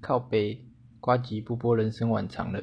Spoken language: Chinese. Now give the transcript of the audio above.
靠背，瓜吉不播人生晚场了。